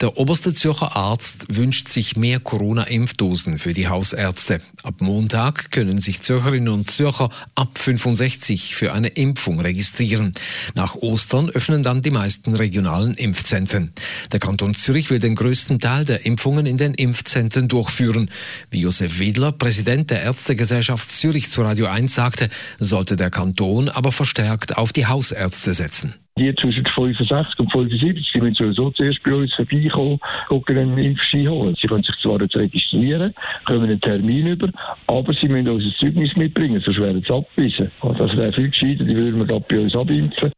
Der oberste Zürcher Arzt wünscht sich mehr Corona-Impfdosen für die Hausärzte. Ab Montag können sich Zürcherinnen und Zürcher ab 65 für eine Impfung registrieren. Nach Ostern öffnen dann die meisten regionalen Impfzentren. Der Kanton Zürich will den größten Teil der Impfungen in den Impfzentren durchführen. Wie Josef Wedler, Präsident der Ärztegesellschaft Zürich zu Radio 1 sagte, sollte der Kanton aber verstärkt auf die Hausärzte setzen. Die zwischen 65 und 75, die müssen sowieso zuerst bei uns vorbeikommen, gucken einen Impfschein holen. Sie können sich zwar jetzt registrieren, kommen einen Termin über, aber sie müssen uns ein Zeugnis mitbringen, sonst werden sie abgewiesen. das wäre viel gescheiter, die würden wir gerade bei uns abimpfen.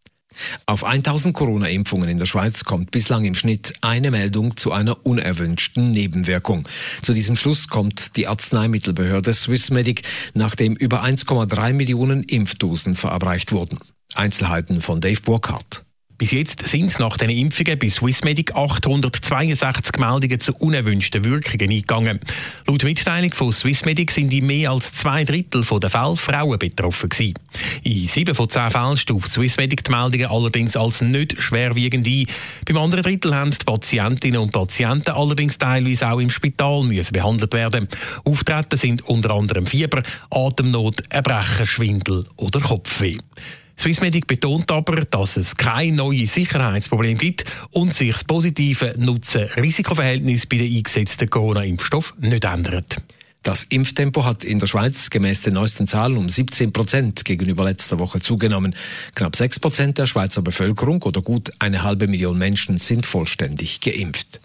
Auf 1000 Corona-Impfungen in der Schweiz kommt bislang im Schnitt eine Meldung zu einer unerwünschten Nebenwirkung. Zu diesem Schluss kommt die Arzneimittelbehörde Swissmedic, nachdem über 1,3 Millionen Impfdosen verabreicht wurden. Einzelheiten von Dave Burkhardt. Bis jetzt sind nach den Impfungen bei Swissmedic 862 Meldungen zu unerwünschten Wirkungen eingegangen. Laut Mitteilung von Swissmedic sind in mehr als zwei Drittel der Fälle Frauen betroffen gewesen. In sieben von zehn Fällen stuft Swissmedic die Meldungen allerdings als nicht schwerwiegend ein. Beim anderen Drittel haben die Patientinnen und Patienten allerdings teilweise auch im Spital müssen behandelt werden. Auftreten sind unter anderem Fieber, Atemnot, Erbrechen, Schwindel oder Kopfweh. Swissmedic betont aber, dass es kein neues Sicherheitsproblem gibt und sich das positive Nutzen-Risikoverhältnis bei den eingesetzten Corona-Impfstoff nicht ändert. Das Impftempo hat in der Schweiz gemäß den neuesten Zahlen um 17 Prozent gegenüber letzter Woche zugenommen. Knapp 6 Prozent der Schweizer Bevölkerung oder gut eine halbe Million Menschen sind vollständig geimpft.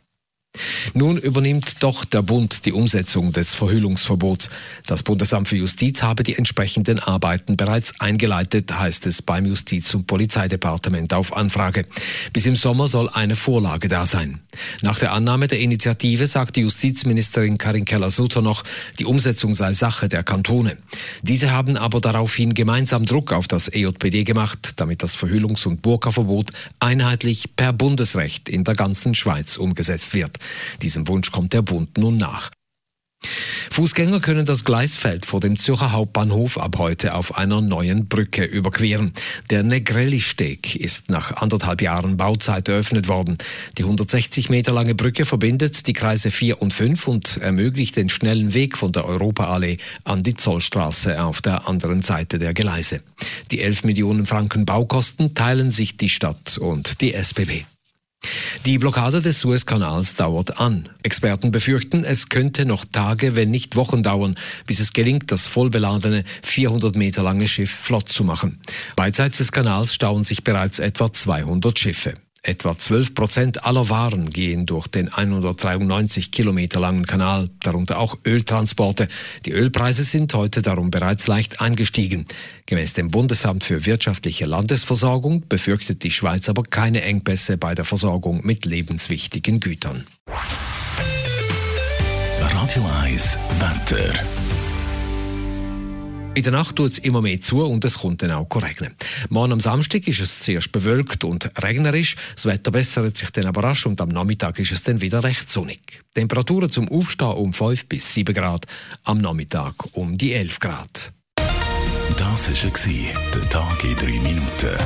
Nun übernimmt doch der Bund die Umsetzung des Verhüllungsverbots. Das Bundesamt für Justiz habe die entsprechenden Arbeiten bereits eingeleitet, heißt es beim Justiz- und Polizeidepartement auf Anfrage. Bis im Sommer soll eine Vorlage da sein. Nach der Annahme der Initiative sagte Justizministerin Karin Keller-Sutter noch, die Umsetzung sei Sache der Kantone. Diese haben aber daraufhin gemeinsam Druck auf das EJPD gemacht, damit das Verhüllungs- und Burka-Verbot einheitlich per Bundesrecht in der ganzen Schweiz umgesetzt wird. Diesem Wunsch kommt der Bund nun nach. Fußgänger können das Gleisfeld vor dem Zürcher Hauptbahnhof ab heute auf einer neuen Brücke überqueren. Der Negrelli-Steg ist nach anderthalb Jahren Bauzeit eröffnet worden. Die 160 Meter lange Brücke verbindet die Kreise 4 und 5 und ermöglicht den schnellen Weg von der Europaallee an die Zollstraße auf der anderen Seite der Gleise. Die 11 Millionen Franken Baukosten teilen sich die Stadt und die SBB. Die Blockade des Suezkanals dauert an. Experten befürchten, es könnte noch Tage, wenn nicht Wochen dauern, bis es gelingt, das vollbeladene 400 Meter lange Schiff flott zu machen. Beidseits des Kanals stauen sich bereits etwa 200 Schiffe. Etwa 12 Prozent aller Waren gehen durch den 193 Kilometer langen Kanal, darunter auch Öltransporte. Die Ölpreise sind heute darum bereits leicht angestiegen. Gemäß dem Bundesamt für wirtschaftliche Landesversorgung befürchtet die Schweiz aber keine Engpässe bei der Versorgung mit lebenswichtigen Gütern. Radio 1 Wetter. In der Nacht tut es immer mehr zu und es kommt dann auch regnen. Morgen am Samstag ist es zuerst bewölkt und regnerisch. Das Wetter bessert sich dann aber rasch und am Nachmittag ist es dann wieder recht sonnig. Temperaturen zum Aufstehen um 5 bis 7 Grad, am Nachmittag um die 11 Grad. Das war der Tag in 3 Minuten.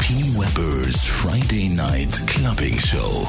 P. Weber's Friday Night Clubbing Show.